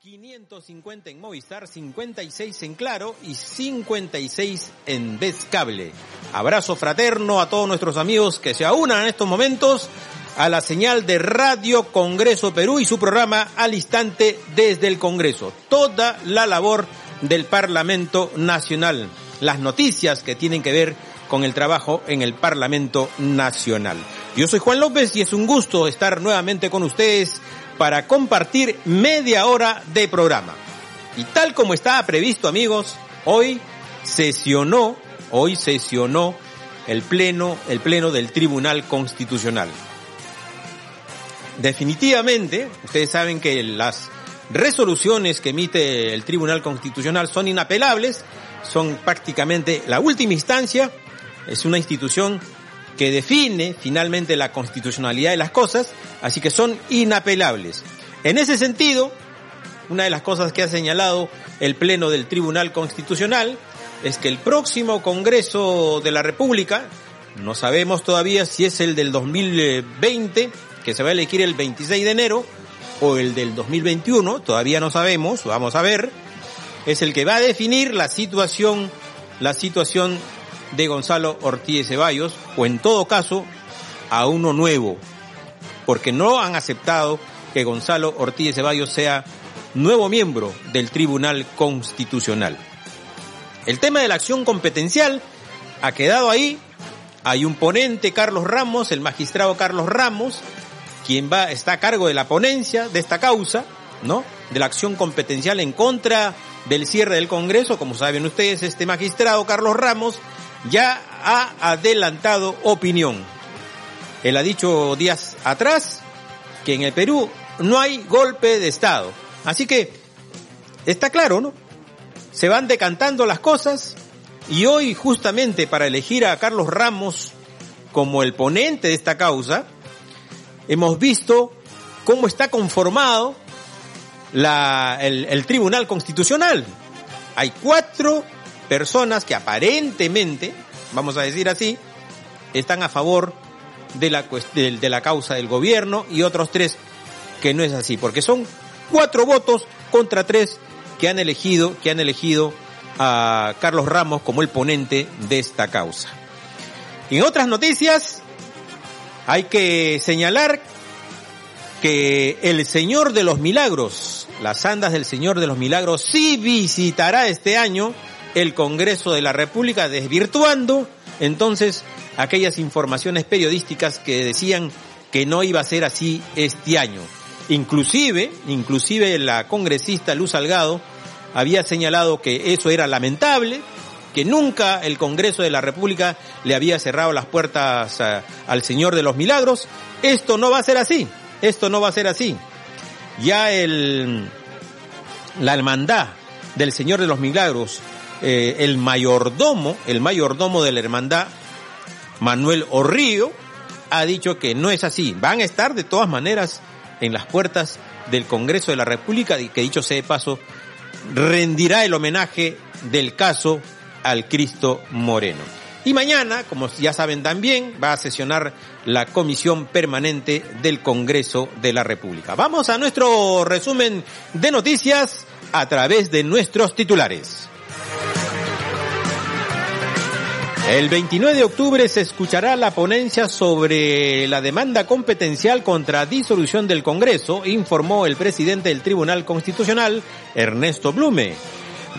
550 en Movistar, 56 en Claro y 56 en Descable. Abrazo fraterno a todos nuestros amigos que se aunan en estos momentos a la señal de Radio Congreso Perú y su programa al instante desde el Congreso. Toda la labor del Parlamento Nacional. Las noticias que tienen que ver con el trabajo en el Parlamento Nacional. Yo soy Juan López y es un gusto estar nuevamente con ustedes para compartir media hora de programa. Y tal como estaba previsto, amigos, hoy sesionó, hoy sesionó el pleno, el pleno del Tribunal Constitucional. Definitivamente, ustedes saben que las resoluciones que emite el Tribunal Constitucional son inapelables, son prácticamente la última instancia, es una institución que define finalmente la constitucionalidad de las cosas, así que son inapelables. En ese sentido, una de las cosas que ha señalado el Pleno del Tribunal Constitucional es que el próximo Congreso de la República, no sabemos todavía si es el del 2020, que se va a elegir el 26 de enero, o el del 2021, todavía no sabemos, vamos a ver, es el que va a definir la situación, la situación de Gonzalo Ortiz Ceballos, o en todo caso, a uno nuevo, porque no han aceptado que Gonzalo Ortiz Ceballos sea nuevo miembro del Tribunal Constitucional. El tema de la acción competencial ha quedado ahí. Hay un ponente, Carlos Ramos, el magistrado Carlos Ramos, quien va, está a cargo de la ponencia de esta causa, ¿no? De la acción competencial en contra del cierre del Congreso. Como saben ustedes, este magistrado Carlos Ramos ya ha adelantado opinión. Él ha dicho días atrás que en el Perú no hay golpe de Estado. Así que está claro, ¿no? Se van decantando las cosas y hoy justamente para elegir a Carlos Ramos como el ponente de esta causa, hemos visto cómo está conformado la, el, el Tribunal Constitucional. Hay cuatro personas que aparentemente, vamos a decir así, están a favor de la, de, la causa del gobierno y otros tres que no es así, porque son cuatro votos contra tres que han elegido, que han elegido a Carlos Ramos como el ponente de esta causa. en otras noticias, hay que señalar que el Señor de los Milagros, las andas del Señor de los Milagros, sí visitará este año el Congreso de la República desvirtuando entonces aquellas informaciones periodísticas que decían que no iba a ser así este año. Inclusive, inclusive la congresista Luz Salgado había señalado que eso era lamentable, que nunca el Congreso de la República le había cerrado las puertas al Señor de los Milagros. Esto no va a ser así, esto no va a ser así. Ya el, la hermandad del Señor de los Milagros eh, el mayordomo, el mayordomo de la hermandad, Manuel Orrío, ha dicho que no es así. Van a estar de todas maneras en las puertas del Congreso de la República y que dicho sea de paso, rendirá el homenaje del caso al Cristo Moreno. Y mañana, como ya saben también, va a sesionar la Comisión Permanente del Congreso de la República. Vamos a nuestro resumen de noticias a través de nuestros titulares. El 29 de octubre se escuchará la ponencia sobre la demanda competencial contra disolución del Congreso, informó el presidente del Tribunal Constitucional, Ernesto Blume.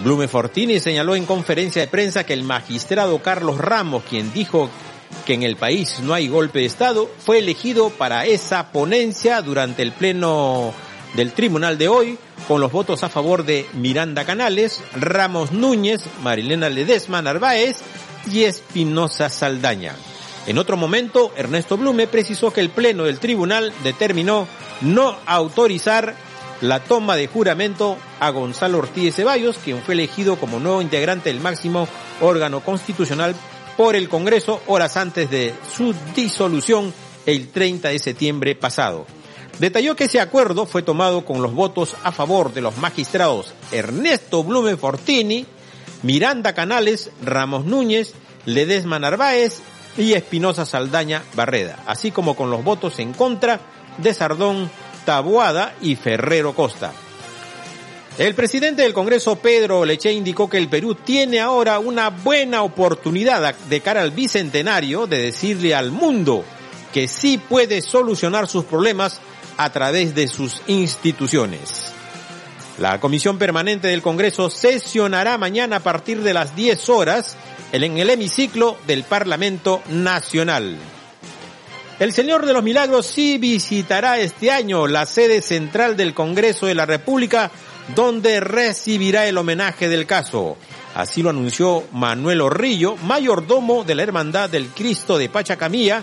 Blume Fortini señaló en conferencia de prensa que el magistrado Carlos Ramos, quien dijo que en el país no hay golpe de Estado, fue elegido para esa ponencia durante el pleno del tribunal de hoy, con los votos a favor de Miranda Canales, Ramos Núñez, Marilena Ledesma Narváez y Espinosa Saldaña. En otro momento, Ernesto Blume precisó que el Pleno del Tribunal determinó no autorizar la toma de juramento a Gonzalo Ortiz Ceballos, quien fue elegido como nuevo integrante del máximo órgano constitucional por el Congreso horas antes de su disolución el 30 de septiembre pasado. Detalló que ese acuerdo fue tomado con los votos a favor de los magistrados Ernesto Blume Fortini, Miranda Canales, Ramos Núñez, Ledesma Narváez y Espinosa Saldaña Barreda, así como con los votos en contra de Sardón Taboada y Ferrero Costa. El presidente del Congreso, Pedro Leche, indicó que el Perú tiene ahora una buena oportunidad de cara al bicentenario de decirle al mundo que sí puede solucionar sus problemas a través de sus instituciones. La Comisión Permanente del Congreso sesionará mañana a partir de las 10 horas en el hemiciclo del Parlamento Nacional. El Señor de los Milagros sí visitará este año la sede central del Congreso de la República, donde recibirá el homenaje del caso. Así lo anunció Manuel Orrillo, mayordomo de la Hermandad del Cristo de Pachacamilla,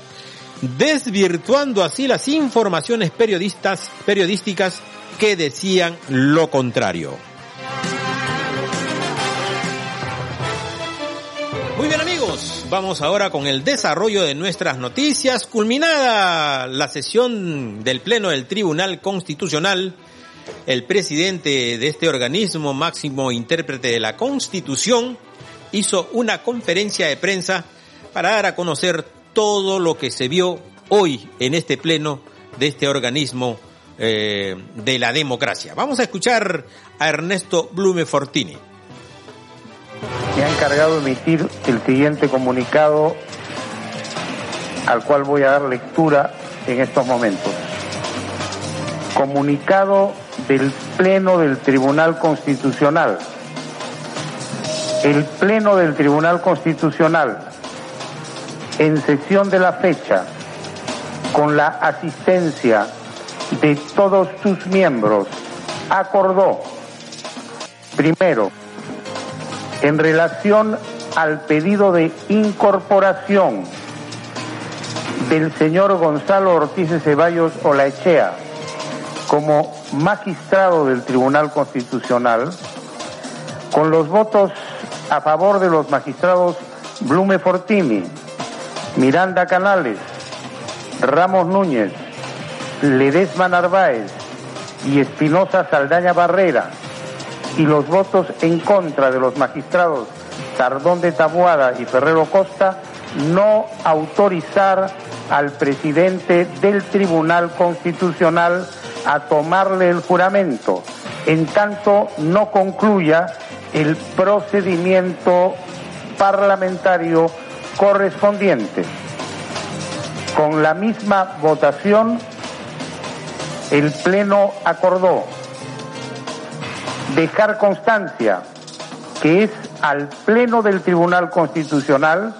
desvirtuando así las informaciones periodistas, periodísticas que decían lo contrario. Muy bien amigos, vamos ahora con el desarrollo de nuestras noticias. Culminada la sesión del Pleno del Tribunal Constitucional, el presidente de este organismo, máximo intérprete de la Constitución, hizo una conferencia de prensa para dar a conocer todo lo que se vio hoy en este Pleno de este organismo eh, de la democracia. Vamos a escuchar a Ernesto Blume Fortini me ha encargado de emitir el siguiente comunicado al cual voy a dar lectura en estos momentos. Comunicado del Pleno del Tribunal Constitucional. El Pleno del Tribunal Constitucional, en sesión de la fecha, con la asistencia de todos sus miembros, acordó, primero, en relación al pedido de incorporación del señor Gonzalo Ortiz de Ceballos Olaechea como magistrado del Tribunal Constitucional, con los votos a favor de los magistrados Blume Fortini, Miranda Canales, Ramos Núñez, Ledesma Narváez y Espinosa Saldaña Barrera, y los votos en contra de los magistrados Tardón de Tabuada y Ferrero Costa no autorizar al presidente del Tribunal Constitucional a tomarle el juramento, en tanto no concluya el procedimiento parlamentario correspondiente. Con la misma votación, el Pleno acordó dejar constancia que es al Pleno del Tribunal Constitucional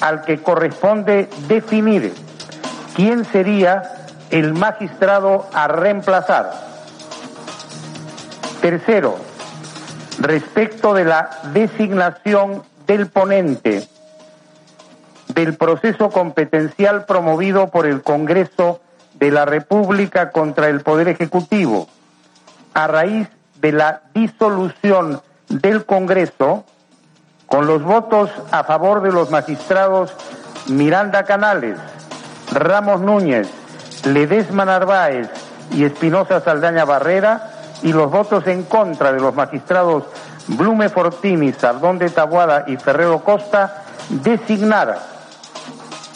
al que corresponde definir quién sería el magistrado a reemplazar. Tercero, respecto de la designación del ponente del proceso competencial promovido por el Congreso de la República contra el Poder Ejecutivo, a raíz de la disolución del Congreso, con los votos a favor de los magistrados Miranda Canales, Ramos Núñez, Ledesma Narváez y Espinosa Saldaña Barrera, y los votos en contra de los magistrados Blume Fortini, Sardón de Tabuada y Ferrero Costa, designar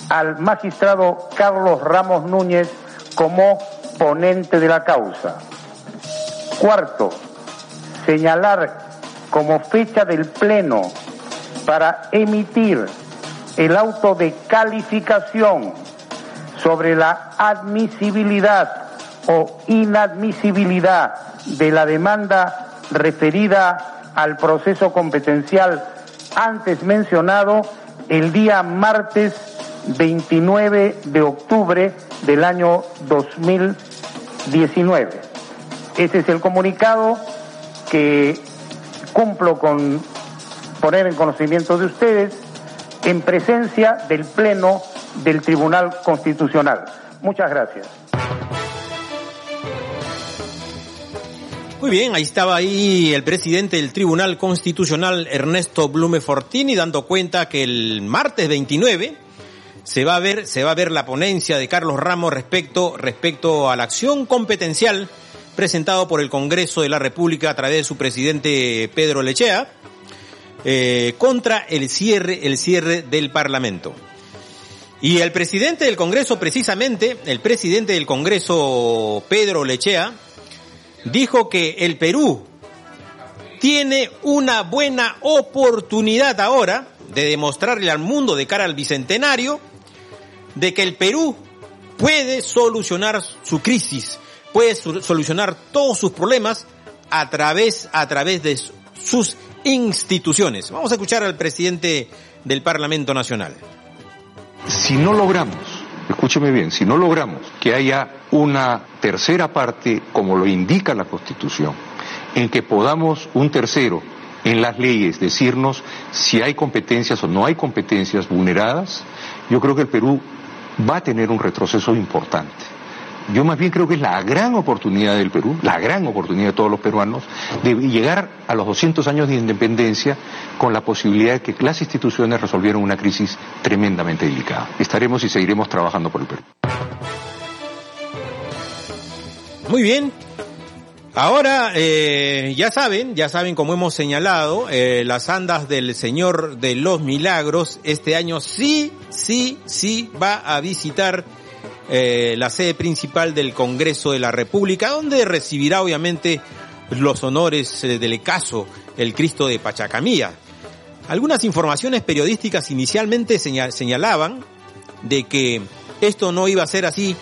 al magistrado Carlos Ramos Núñez como ponente de la causa. Cuarto, señalar como fecha del Pleno para emitir el auto de calificación sobre la admisibilidad o inadmisibilidad de la demanda referida al proceso competencial antes mencionado el día martes 29 de octubre del año 2019. Ese es el comunicado que cumplo con poner en conocimiento de ustedes en presencia del Pleno del Tribunal Constitucional. Muchas gracias. Muy bien, ahí estaba ahí el presidente del Tribunal Constitucional, Ernesto Blume Fortini, dando cuenta que el martes 29 se va a ver, se va a ver la ponencia de Carlos Ramos respecto, respecto a la acción competencial presentado por el Congreso de la República a través de su presidente Pedro Lechea, eh, contra el cierre, el cierre del Parlamento. Y el presidente del Congreso, precisamente, el presidente del Congreso, Pedro Lechea, dijo que el Perú tiene una buena oportunidad ahora de demostrarle al mundo de cara al bicentenario de que el Perú puede solucionar su crisis, puede solucionar todos sus problemas a través, a través de sus instituciones. Vamos a escuchar al presidente del Parlamento Nacional. Si no logramos, escúcheme bien, si no logramos que haya una tercera parte, como lo indica la Constitución, en que podamos un tercero en las leyes decirnos si hay competencias o no hay competencias vulneradas, yo creo que el Perú va a tener un retroceso importante. Yo más bien creo que es la gran oportunidad del Perú, la gran oportunidad de todos los peruanos, de llegar a los 200 años de independencia con la posibilidad de que las instituciones resolvieran una crisis tremendamente delicada. Estaremos y seguiremos trabajando por el Perú. Muy bien. Ahora, eh, ya saben, ya saben como hemos señalado, eh, las andas del Señor de los Milagros este año sí, sí, sí va a visitar eh, la sede principal del Congreso de la República, donde recibirá obviamente los honores eh, del caso el Cristo de Pachacamilla. Algunas informaciones periodísticas inicialmente señalaban de que esto no iba a ser así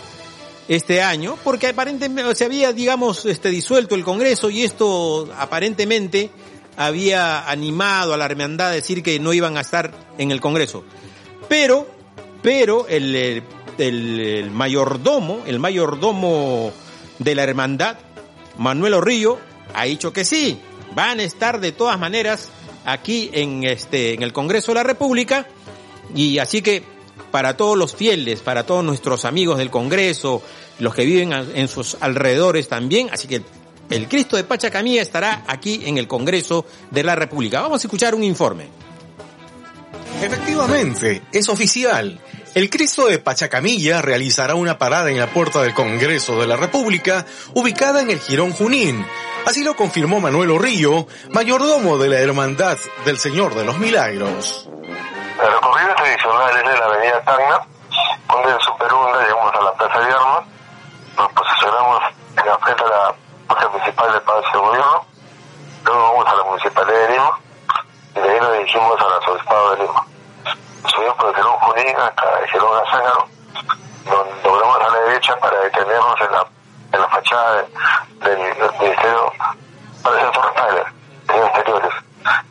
este año, porque aparentemente se había, digamos, este, disuelto el Congreso y esto aparentemente había animado a la hermandad a decir que no iban a estar en el Congreso. Pero, pero el el, mayordomo, el mayordomo de la hermandad, Manuel Orrillo, ha dicho que sí, van a estar de todas maneras aquí en este, en el Congreso de la República, y así que para todos los fieles, para todos nuestros amigos del Congreso, los que viven en sus alrededores también, así que el Cristo de Pachacamía estará aquí en el Congreso de la República. Vamos a escuchar un informe. Efectivamente, es oficial. El Cristo de Pachacamilla realizará una parada en la puerta del Congreso de la República, ubicada en el Girón Junín. Así lo confirmó Manuel Orrillo, mayordomo de la Hermandad del Señor de los Milagros. El recorrido tradicional es de la avenida Tacna, donde en Superunda llegamos a la Plaza de Armas, nos posicionamos en la frente de la plaza principal del Palacio de Gobierno, luego vamos a la Municipalidad de Lima, y de ahí nos dirigimos al Arzobispado de Lima. Subimos por el Girón Junín hasta el Girón Azángaro, donde logramos a la derecha para detenernos en la, en la fachada del, Ministerio para hacer Tyler, en exteriores.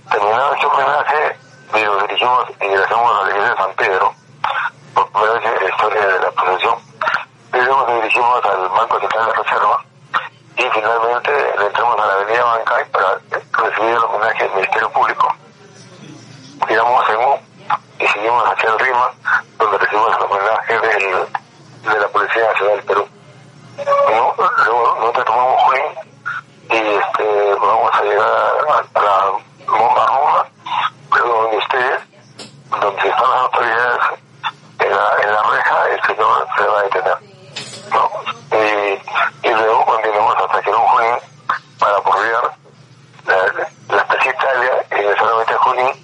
Terminado este homenaje, nos dirigimos y ingresamos a la iglesia de San Pedro, por primera vez en la historia de la procesión. Y luego nos dirigimos al Banco Central de Reserva y finalmente le entramos a la avenida Bancay para recibir el homenaje del Ministerio Público. Tiramos en un y seguimos hacia el RIMA, donde recibimos el homenaje de la Policía Nacional del Perú. ¿No? Luego nosotros tomamos Junín y este, vamos a llegar a, la bomba roja, pero donde ustedes, donde están las autoridades, en la, en la reja, el señor se va a detener. ¿no? Y, y luego continuamos hasta que un Junín para apoyar la, la especie Italia y solamente Junín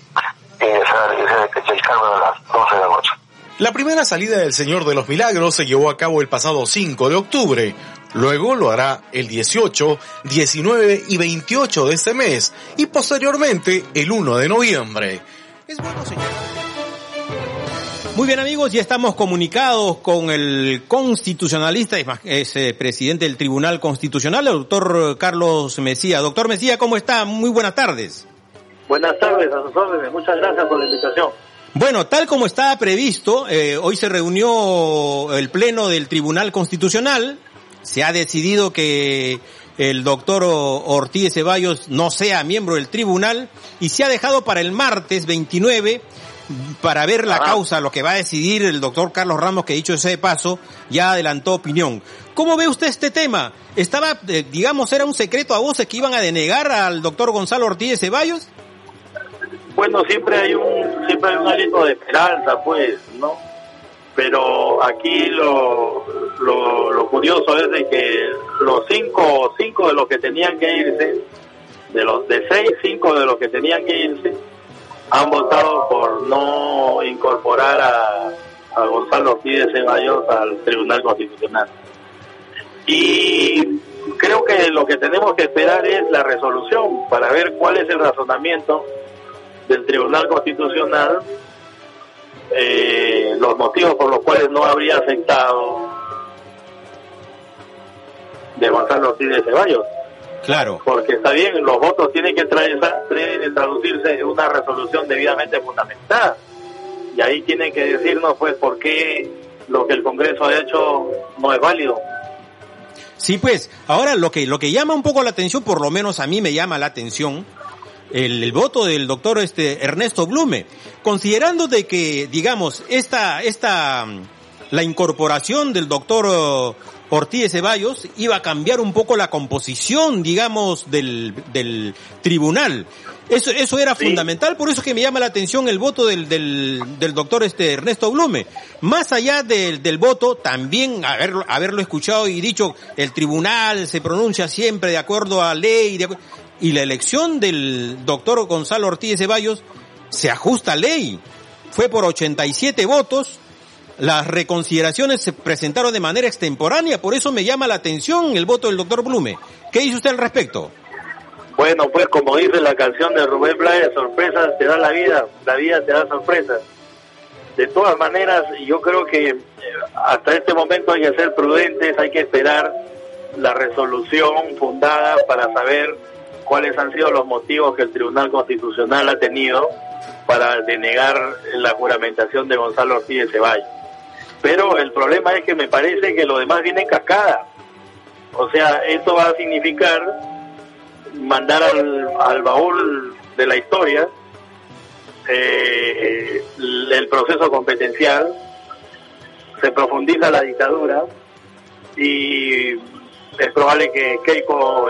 la primera salida del Señor de los Milagros se llevó a cabo el pasado 5 de octubre. Luego lo hará el 18, 19 y 28 de este mes y posteriormente el 1 de noviembre. Es bueno Muy bien amigos, ya estamos comunicados con el constitucionalista, es eh, presidente del Tribunal Constitucional, el doctor Carlos Mesía. Doctor Mesía, ¿cómo está? Muy buenas tardes. Buenas tardes, a sus órdenes. Muchas gracias por la invitación. Bueno, tal como estaba previsto, eh, hoy se reunió el Pleno del Tribunal Constitucional. Se ha decidido que el doctor Ortiz Ceballos no sea miembro del tribunal y se ha dejado para el martes 29 para ver la causa, lo que va a decidir el doctor Carlos Ramos, que dicho ese paso, ya adelantó opinión. ¿Cómo ve usted este tema? ¿Estaba, eh, digamos, era un secreto a voces que iban a denegar al doctor Gonzalo Ortiz Ceballos? Bueno, siempre hay un siempre hay un alito de esperanza, pues, ¿no? Pero aquí lo, lo, curioso es de que los cinco, cinco de los que tenían que irse, de los de seis, cinco de los que tenían que irse, han votado por no incorporar a, a Gonzalo Ortiz Ceballos al Tribunal Constitucional. Y creo que lo que tenemos que esperar es la resolución para ver cuál es el razonamiento del Tribunal Constitucional, eh, los motivos por los cuales no habría aceptado de Gonzalo Ortiz de Ceballos. Claro. Porque está bien, los votos tienen que traer, traducirse en una resolución debidamente fundamentada. Y ahí tienen que decirnos, pues, por qué lo que el Congreso ha hecho no es válido. Sí, pues, ahora lo que, lo que llama un poco la atención, por lo menos a mí me llama la atención, el, voto del doctor este Ernesto Blume, considerando de que, digamos, esta, esta, la incorporación del doctor Ortiz de Ceballos iba a cambiar un poco la composición, digamos, del, del tribunal. Eso, eso era fundamental, por eso que me llama la atención el voto del, del, del doctor este Ernesto Blume. Más allá del, del voto, también haberlo, haberlo escuchado y dicho, el tribunal se pronuncia siempre de acuerdo a ley, y la elección del doctor Gonzalo Ortiz Ceballos se ajusta a ley. Fue por 87 votos, las reconsideraciones se presentaron de manera extemporánea, por eso me llama la atención el voto del doctor Blume. ¿Qué dice usted al respecto? Bueno, pues como dice la canción de Rubén Blaya, sorpresas te da la vida, la vida te da sorpresas. De todas maneras, yo creo que eh, hasta este momento hay que ser prudentes, hay que esperar la resolución fundada para saber cuáles han sido los motivos que el Tribunal Constitucional ha tenido para denegar la juramentación de Gonzalo Ortiz de Ceballos. Pero el problema es que me parece que lo demás viene en cascada. O sea, esto va a significar mandar al, baúl de la historia eh, el proceso competencial, se profundiza la dictadura y es probable que Keiko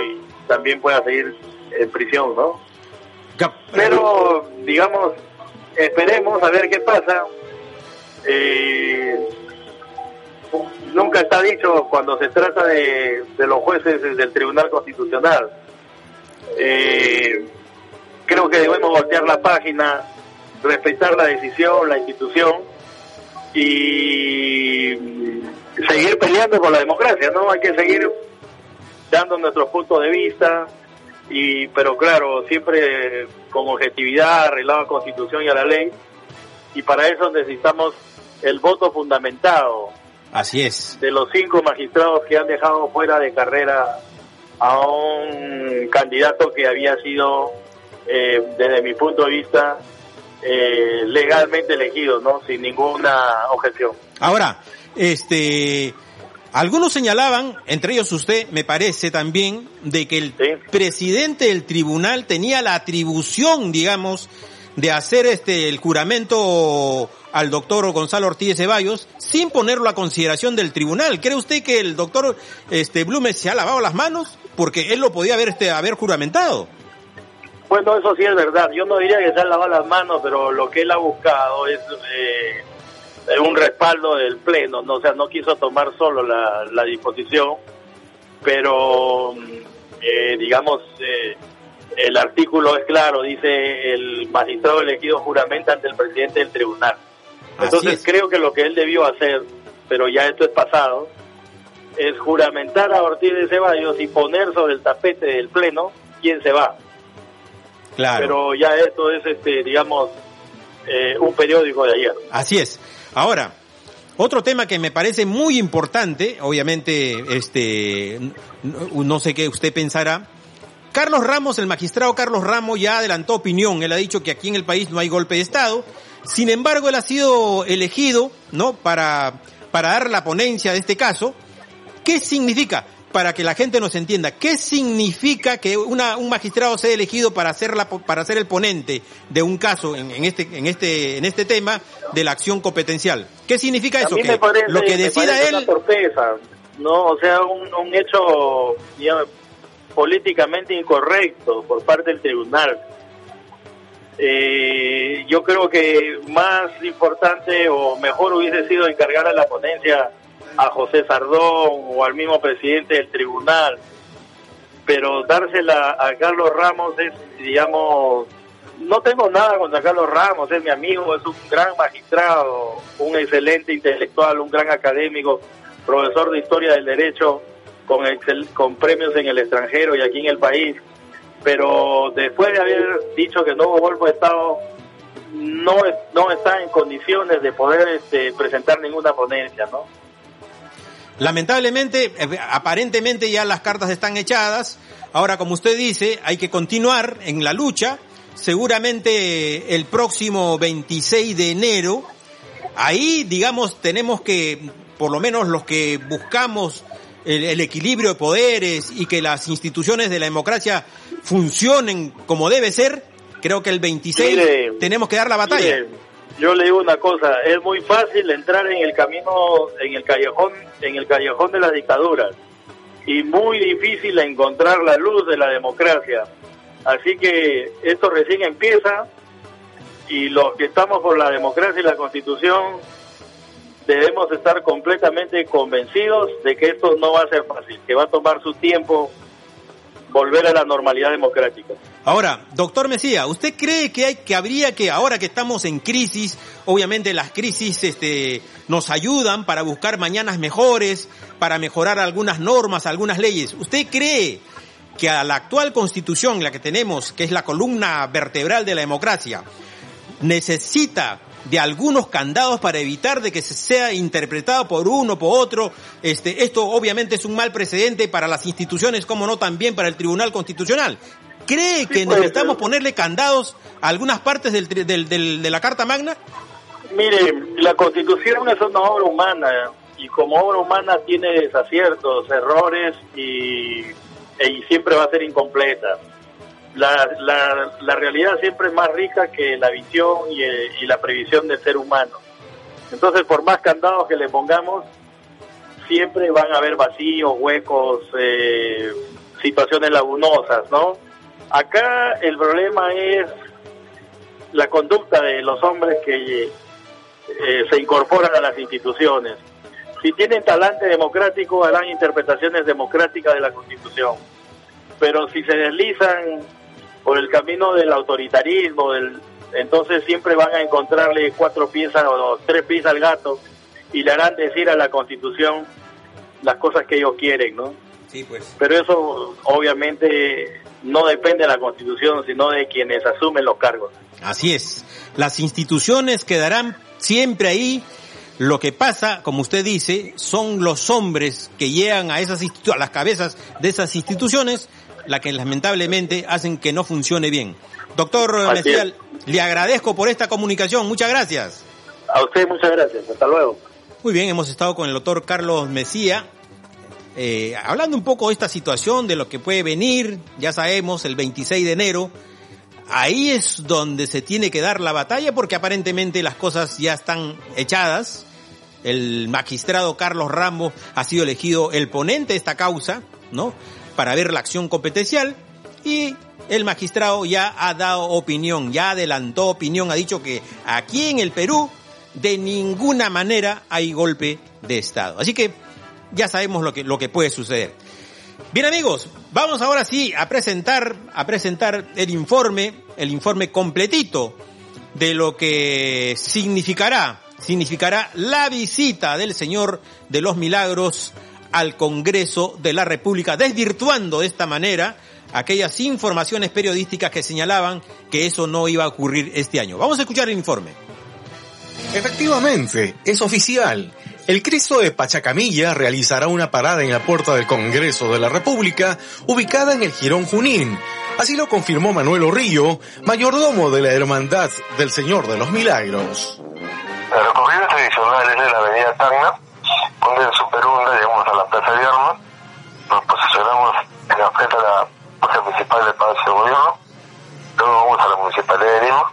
también pueda seguir en prisión, ¿no? Pero, digamos, esperemos a ver qué pasa. Eh, nunca está dicho cuando se trata de, de los jueces del Tribunal Constitucional. Eh, creo que debemos voltear la página, respetar la decisión, la institución y seguir peleando por la democracia, ¿no? Hay que seguir dando nuestros puntos de vista, y pero claro, siempre con objetividad, arreglado a la Constitución y a la ley, y para eso necesitamos el voto fundamentado. Así es. De los cinco magistrados que han dejado fuera de carrera a un candidato que había sido, eh, desde mi punto de vista, eh, legalmente elegido, ¿no? Sin ninguna objeción. Ahora, este, algunos señalaban, entre ellos usted, me parece también, de que el presidente del tribunal tenía la atribución, digamos, de hacer este el juramento al doctor Gonzalo Ortiz Ceballos sin ponerlo a consideración del tribunal. ¿Cree usted que el doctor este Blume se ha lavado las manos? Porque él lo podía haber este haber juramentado. Bueno, eso sí es verdad. Yo no diría que se ha lavado las manos, pero lo que él ha buscado es eh, un respaldo del pleno, no, o sea, no quiso tomar solo la, la disposición, pero eh, digamos eh, el artículo es claro, dice el magistrado elegido juramenta ante el presidente del tribunal. Entonces creo que lo que él debió hacer, pero ya esto es pasado, es juramentar a Ortiz de Ceballos y poner sobre el tapete del pleno quién se va. Claro. Pero ya esto es, este, digamos, eh, un periódico de ayer. Así es. Ahora, otro tema que me parece muy importante, obviamente, este, no sé qué usted pensará, Carlos Ramos, el magistrado Carlos Ramos ya adelantó opinión. Él ha dicho que aquí en el país no hay golpe de Estado. Sin embargo, él ha sido elegido, ¿no? Para, para dar la ponencia de este caso. ¿Qué significa? Para que la gente nos entienda, ¿qué significa que una, un magistrado sea elegido para ser la, para ser el ponente de un caso en, en este, en este, en este tema de la acción competencial? ¿Qué significa eso? que lo que decida él. no, o sea, un, un hecho, políticamente incorrecto por parte del tribunal. Eh, yo creo que más importante o mejor hubiese sido encargar a la ponencia a José Sardón o al mismo presidente del tribunal, pero dársela a Carlos Ramos es, digamos, no tengo nada contra Carlos Ramos, es mi amigo, es un gran magistrado, un excelente intelectual, un gran académico, profesor de historia del derecho, con, con premios en el extranjero y aquí en el país, pero después de haber dicho que el nuevo golpe de Estado no, no está en condiciones de poder este, presentar ninguna ponencia, ¿no? Lamentablemente, eh, aparentemente ya las cartas están echadas. Ahora, como usted dice, hay que continuar en la lucha. Seguramente el próximo 26 de enero, ahí, digamos, tenemos que, por lo menos los que buscamos el, equilibrio de poderes y que las instituciones de la democracia funcionen como debe ser, creo que el 26 tenemos que dar la batalla. Yo le digo una cosa, es muy fácil entrar en el camino, en el callejón, en el callejón de las dictaduras y muy difícil encontrar la luz de la democracia. Así que esto recién empieza y los que estamos por la democracia y la constitución debemos estar completamente convencidos de que esto no va a ser fácil, que va a tomar su tiempo volver a la normalidad democrática. Ahora, doctor Mesía, ¿usted cree que hay que habría que ahora que estamos en crisis, obviamente las crisis este nos ayudan para buscar mañanas mejores, para mejorar algunas normas, algunas leyes? ¿Usted cree que a la actual Constitución, la que tenemos, que es la columna vertebral de la democracia, necesita de algunos candados para evitar de que sea interpretado por uno, por otro. Este, esto obviamente es un mal precedente para las instituciones, como no también para el Tribunal Constitucional. ¿Cree que necesitamos ponerle candados a algunas partes del, del, de la Carta Magna? Mire, la Constitución es una obra humana y como obra humana tiene desaciertos, errores y, y siempre va a ser incompleta la, la, la, realidad siempre es más rica que la visión y, la previsión del ser humano. Entonces, por más candados que le pongamos, siempre van a haber vacíos, huecos, eh, situaciones lagunosas, ¿no? Acá el problema es la conducta de los hombres que eh, se incorporan a las instituciones. Si tienen talante democrático, harán interpretaciones democráticas de la Constitución. Pero si se deslizan por el camino del autoritarismo, del, entonces siempre van a encontrarle cuatro piezas o tres piezas al gato y le harán decir a la Constitución las cosas que ellos quieren, ¿no? Sí, pues. Pero eso obviamente no depende de la Constitución, sino de quienes asumen los cargos. Así es. Las instituciones quedarán siempre ahí. Lo que pasa, como usted dice, son los hombres que llegan a esas a las cabezas de esas instituciones la que lamentablemente hacen que no funcione bien. Doctor Messial, le agradezco por esta comunicación. Muchas gracias. A usted muchas gracias. Hasta luego. Muy bien, hemos estado con el doctor Carlos Mesía, eh, hablando un poco de esta situación, de lo que puede venir, ya sabemos, el 26 de enero. Ahí es donde se tiene que dar la batalla porque aparentemente las cosas ya están echadas. El magistrado Carlos Ramos ha sido elegido el ponente de esta causa, ¿no? Para ver la acción competencial y el magistrado ya ha dado opinión, ya adelantó opinión, ha dicho que aquí en el Perú de ninguna manera hay golpe de Estado. Así que ya sabemos lo que, lo que puede suceder. Bien amigos, vamos ahora sí a presentar, a presentar el informe, el informe completito de lo que significará, significará la visita del Señor de los Milagros al Congreso de la República, desvirtuando de esta manera aquellas informaciones periodísticas que señalaban que eso no iba a ocurrir este año. Vamos a escuchar el informe. Efectivamente, es oficial. El Cristo de Pachacamilla realizará una parada en la puerta del Congreso de la República, ubicada en el Girón Junín. Así lo confirmó Manuel Orrillo, mayordomo de la Hermandad del Señor de los Milagros. El recorrido tradicional es de la Avenida Tacna, donde en Superunda llegamos a la Plaza de Armas, nos posicionamos en la frente de la plaza principal del Palacio de Gobierno, luego vamos a la Municipalidad de Lima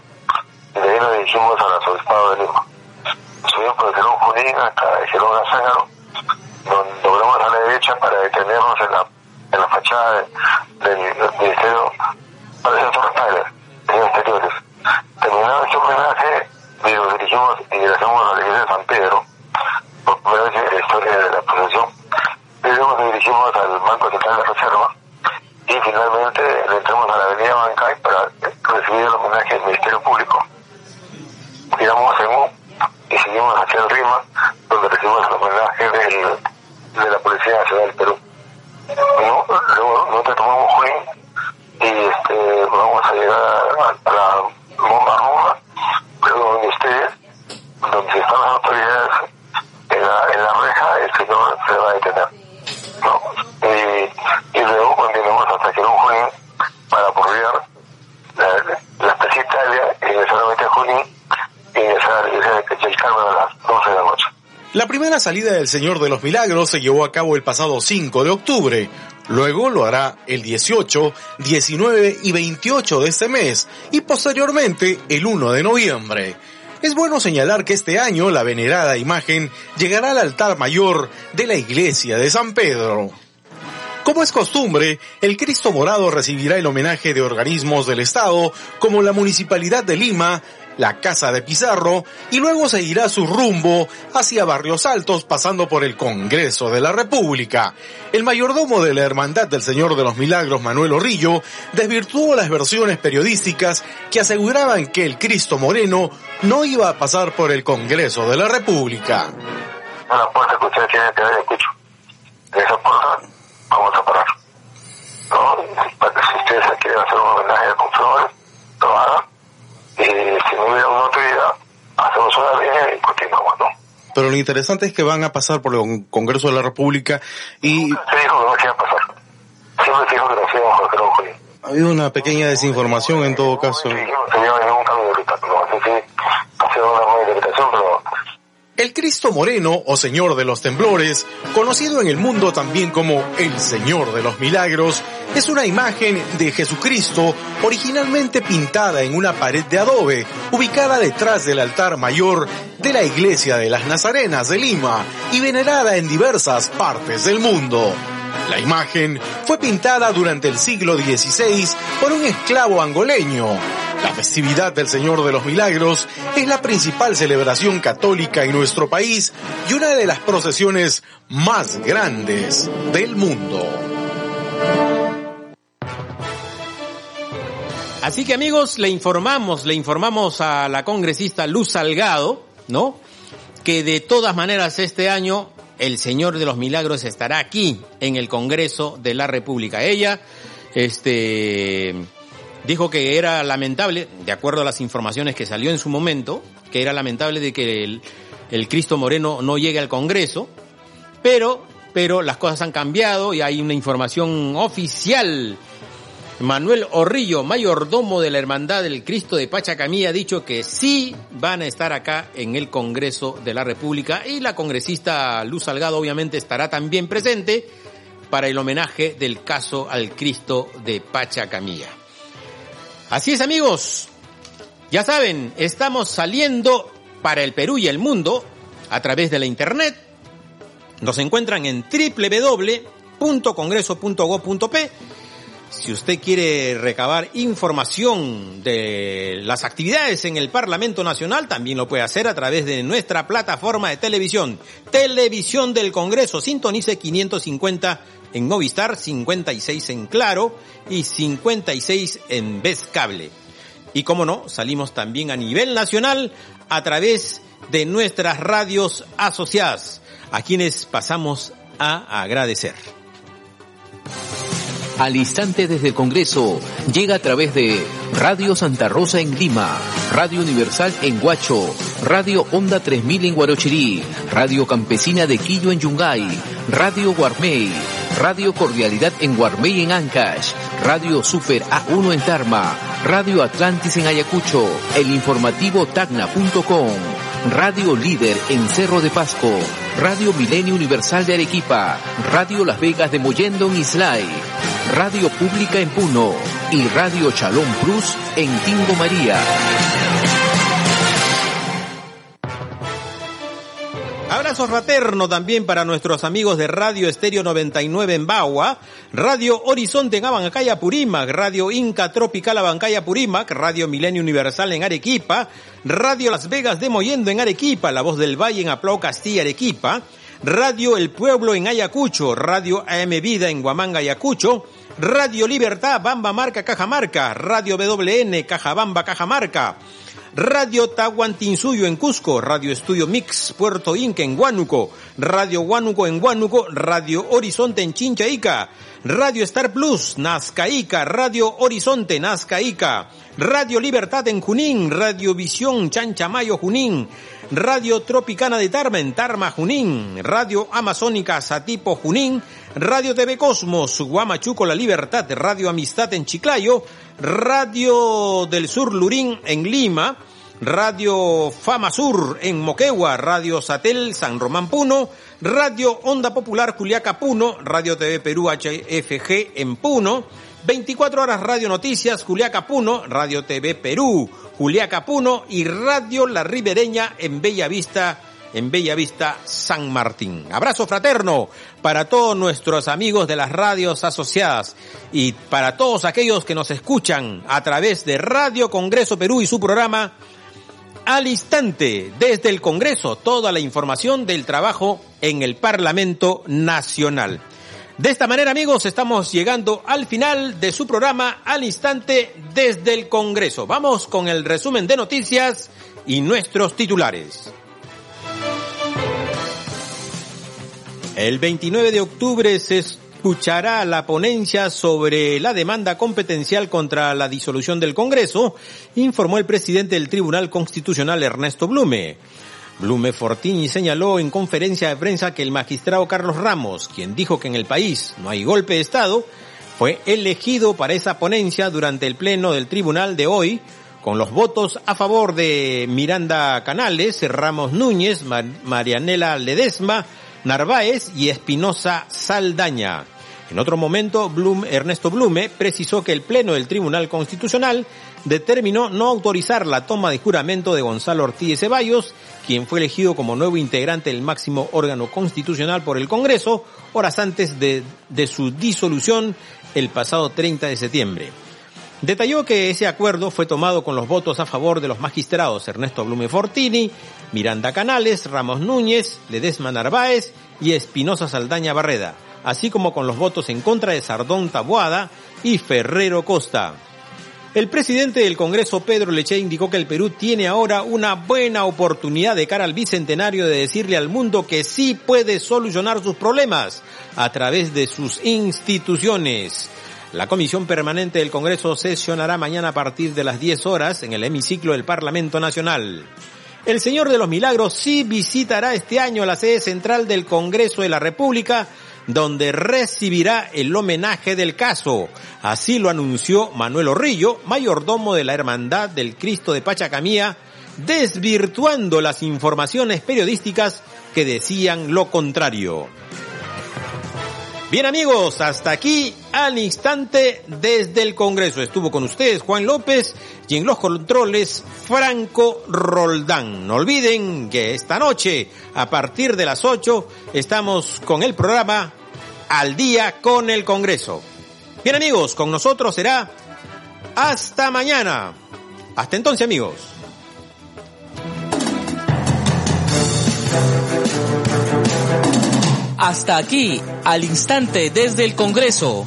y de ahí nos dirigimos al Arzobispado de Lima. Subimos por el Gerón Junín hasta el Gerón Azángaro, donde logramos a la derecha para detenernos en la, en la fachada del, Ministerio para el Centro en exteriores. Terminado este homenaje, nos dirigimos y ingresamos a la iglesia de San Pedro, por primera vez en la historia de la procesión. Y luego nos dirigimos al Banco Central de Reserva y finalmente le entramos a la Avenida Bancay para recibir el homenaje del Ministerio Público. Giramos en U y seguimos hacia el RIMA, donde recibimos el homenaje del, de la Policía Nacional del Perú. luego nosotros tomamos Junín y este, vamos a llegar a, a la bomba roja, pero donde esté, donde están las autoridades, en la, en la reja, el señor se va a detener. ¿no? Y, y luego continuamos hasta que un Junín para apoyar la, la Plaza Italia, ingresar a Junín y ingresar a la iglesia del Carmen a las 12 de la noche. La salida del Señor de los Milagros se llevó a cabo el pasado 5 de octubre. Luego lo hará el 18, 19 y 28 de este mes y posteriormente el 1 de noviembre. Es bueno señalar que este año la venerada imagen llegará al altar mayor de la iglesia de San Pedro. Como es costumbre, el Cristo Morado recibirá el homenaje de organismos del Estado como la Municipalidad de Lima, la Casa de Pizarro y luego seguirá su rumbo hacia Barrios Altos pasando por el Congreso de la República. El mayordomo de la Hermandad del Señor de los Milagros, Manuel Orrillo, desvirtuó las versiones periodísticas que aseguraban que el Cristo Moreno no iba a pasar por el Congreso de la República. Esa puerta, vamos a parar lo hagan y si no hubiera una autoridad, hacemos una línea y continuamos, ¿no? Pero lo interesante es que van a pasar por el Congreso de la República y Se dijo que no se iba a pasar. Siempre se dijo que no se iba a pasar, ha habido una pequeña desinformación en todo caso. Sí, no se lleva ningún cambio de ruta, no, así que ha sido una buena interpretación, pero El Cristo Moreno o Señor de los Temblores, conocido en el mundo también como el Señor de los Milagros, es una imagen de Jesucristo originalmente pintada en una pared de adobe, ubicada detrás del altar mayor de la Iglesia de las Nazarenas de Lima y venerada en diversas partes del mundo. La imagen fue pintada durante el siglo XVI por un esclavo angoleño. La festividad del Señor de los Milagros es la principal celebración católica en nuestro país y una de las procesiones más grandes del mundo. Así que amigos, le informamos, le informamos a la congresista Luz Salgado, ¿no? Que de todas maneras este año el Señor de los Milagros estará aquí en el Congreso de la República. Ella, este, dijo que era lamentable, de acuerdo a las informaciones que salió en su momento, que era lamentable de que el, el Cristo Moreno no llegue al Congreso, pero, pero las cosas han cambiado y hay una información oficial Manuel Orrillo, mayordomo de la Hermandad del Cristo de Pachacamilla, ha dicho que sí van a estar acá en el Congreso de la República y la congresista Luz Salgado obviamente estará también presente para el homenaje del caso al Cristo de Pachacamilla. Así es amigos, ya saben, estamos saliendo para el Perú y el mundo a través de la internet. Nos encuentran en www.congreso.go.p si usted quiere recabar información de las actividades en el Parlamento Nacional, también lo puede hacer a través de nuestra plataforma de televisión, Televisión del Congreso. Sintonice 550 en Movistar, 56 en Claro y 56 en Vez Cable. Y como no, salimos también a nivel nacional a través de nuestras radios asociadas, a quienes pasamos a agradecer. Al instante desde el Congreso llega a través de Radio Santa Rosa en Lima, Radio Universal en Huacho, Radio Onda 3000 en Guarochirí, Radio Campesina de Quillo en Yungay, Radio Guarmey, Radio Cordialidad en Guarmey en Ancash, Radio Super A1 en Tarma, Radio Atlantis en Ayacucho, el informativo tacna.com, Radio Líder en Cerro de Pasco, Radio Milenio Universal de Arequipa, Radio Las Vegas de Mollendo en Islay, Radio Pública en Puno y Radio Chalón Plus en Tingo María. Abrazo fraterno también para nuestros amigos de Radio Estéreo 99 en Bagua, Radio Horizonte en Abancaya Purímac, Radio Inca Tropical Abancaya Purímac, Radio Milenio Universal en Arequipa, Radio Las Vegas de Moyendo en Arequipa, La Voz del Valle en Aplau Castilla Arequipa, Radio El Pueblo en Ayacucho, Radio AM Vida en Huamanga Ayacucho, Radio Libertad Bamba Marca Cajamarca, Radio WN Cajabamba Cajamarca, Radio Tahuantinsuyo en Cusco, Radio Estudio Mix Puerto Inca en Huánuco, Radio Huánuco en Huánuco, Radio Horizonte en Chinchaica, Radio Star Plus, Nazcaica, Radio Horizonte, Nazcaica, Radio Libertad en Junín, Radio Visión Chanchamayo Junín, Radio Tropicana de Tarma en Tarma Junín, Radio Amazónica Satipo Junín, Radio TV Cosmos, Guamachuco La Libertad, Radio Amistad en Chiclayo, Radio del Sur Lurín en Lima, Radio Fama Sur en Moquegua, Radio Satel San Román Puno, Radio Onda Popular Juliaca Puno, Radio TV Perú HFG en Puno, 24 horas Radio Noticias Juliaca Puno, Radio TV Perú Juliaca Puno y Radio La Ribereña en Bella Vista en Bella Vista, San Martín. Abrazo fraterno para todos nuestros amigos de las radios asociadas y para todos aquellos que nos escuchan a través de Radio Congreso Perú y su programa al instante desde el Congreso toda la información del trabajo en el Parlamento Nacional. De esta manera, amigos, estamos llegando al final de su programa al instante desde el Congreso. Vamos con el resumen de noticias y nuestros titulares. El 29 de octubre se escuchará la ponencia sobre la demanda competencial contra la disolución del Congreso, informó el presidente del Tribunal Constitucional Ernesto Blume. Blume Fortini señaló en conferencia de prensa que el magistrado Carlos Ramos, quien dijo que en el país no hay golpe de Estado, fue elegido para esa ponencia durante el pleno del tribunal de hoy, con los votos a favor de Miranda Canales, Ramos Núñez, Marianela Ledesma, Narváez y Espinosa Saldaña. En otro momento, Ernesto Blume precisó que el Pleno del Tribunal Constitucional determinó no autorizar la toma de juramento de Gonzalo Ortiz Ceballos, quien fue elegido como nuevo integrante del máximo órgano constitucional por el Congreso, horas antes de, de su disolución el pasado 30 de septiembre. Detalló que ese acuerdo fue tomado con los votos a favor de los magistrados Ernesto Blume Fortini, Miranda Canales, Ramos Núñez, Ledesma Narváez y Espinosa Saldaña Barreda, así como con los votos en contra de Sardón Tabuada y Ferrero Costa. El presidente del Congreso, Pedro Leche, indicó que el Perú tiene ahora una buena oportunidad de cara al bicentenario de decirle al mundo que sí puede solucionar sus problemas a través de sus instituciones. La Comisión Permanente del Congreso sesionará mañana a partir de las 10 horas en el hemiciclo del Parlamento Nacional. El Señor de los Milagros sí visitará este año la sede central del Congreso de la República, donde recibirá el homenaje del caso. Así lo anunció Manuel Orrillo, mayordomo de la Hermandad del Cristo de Pachacamía, desvirtuando las informaciones periodísticas que decían lo contrario. Bien amigos, hasta aquí al instante desde el Congreso. Estuvo con ustedes Juan López y en los controles Franco Roldán. No olviden que esta noche, a partir de las 8, estamos con el programa Al día con el Congreso. Bien amigos, con nosotros será hasta mañana. Hasta entonces amigos. Hasta aquí, al instante desde el Congreso,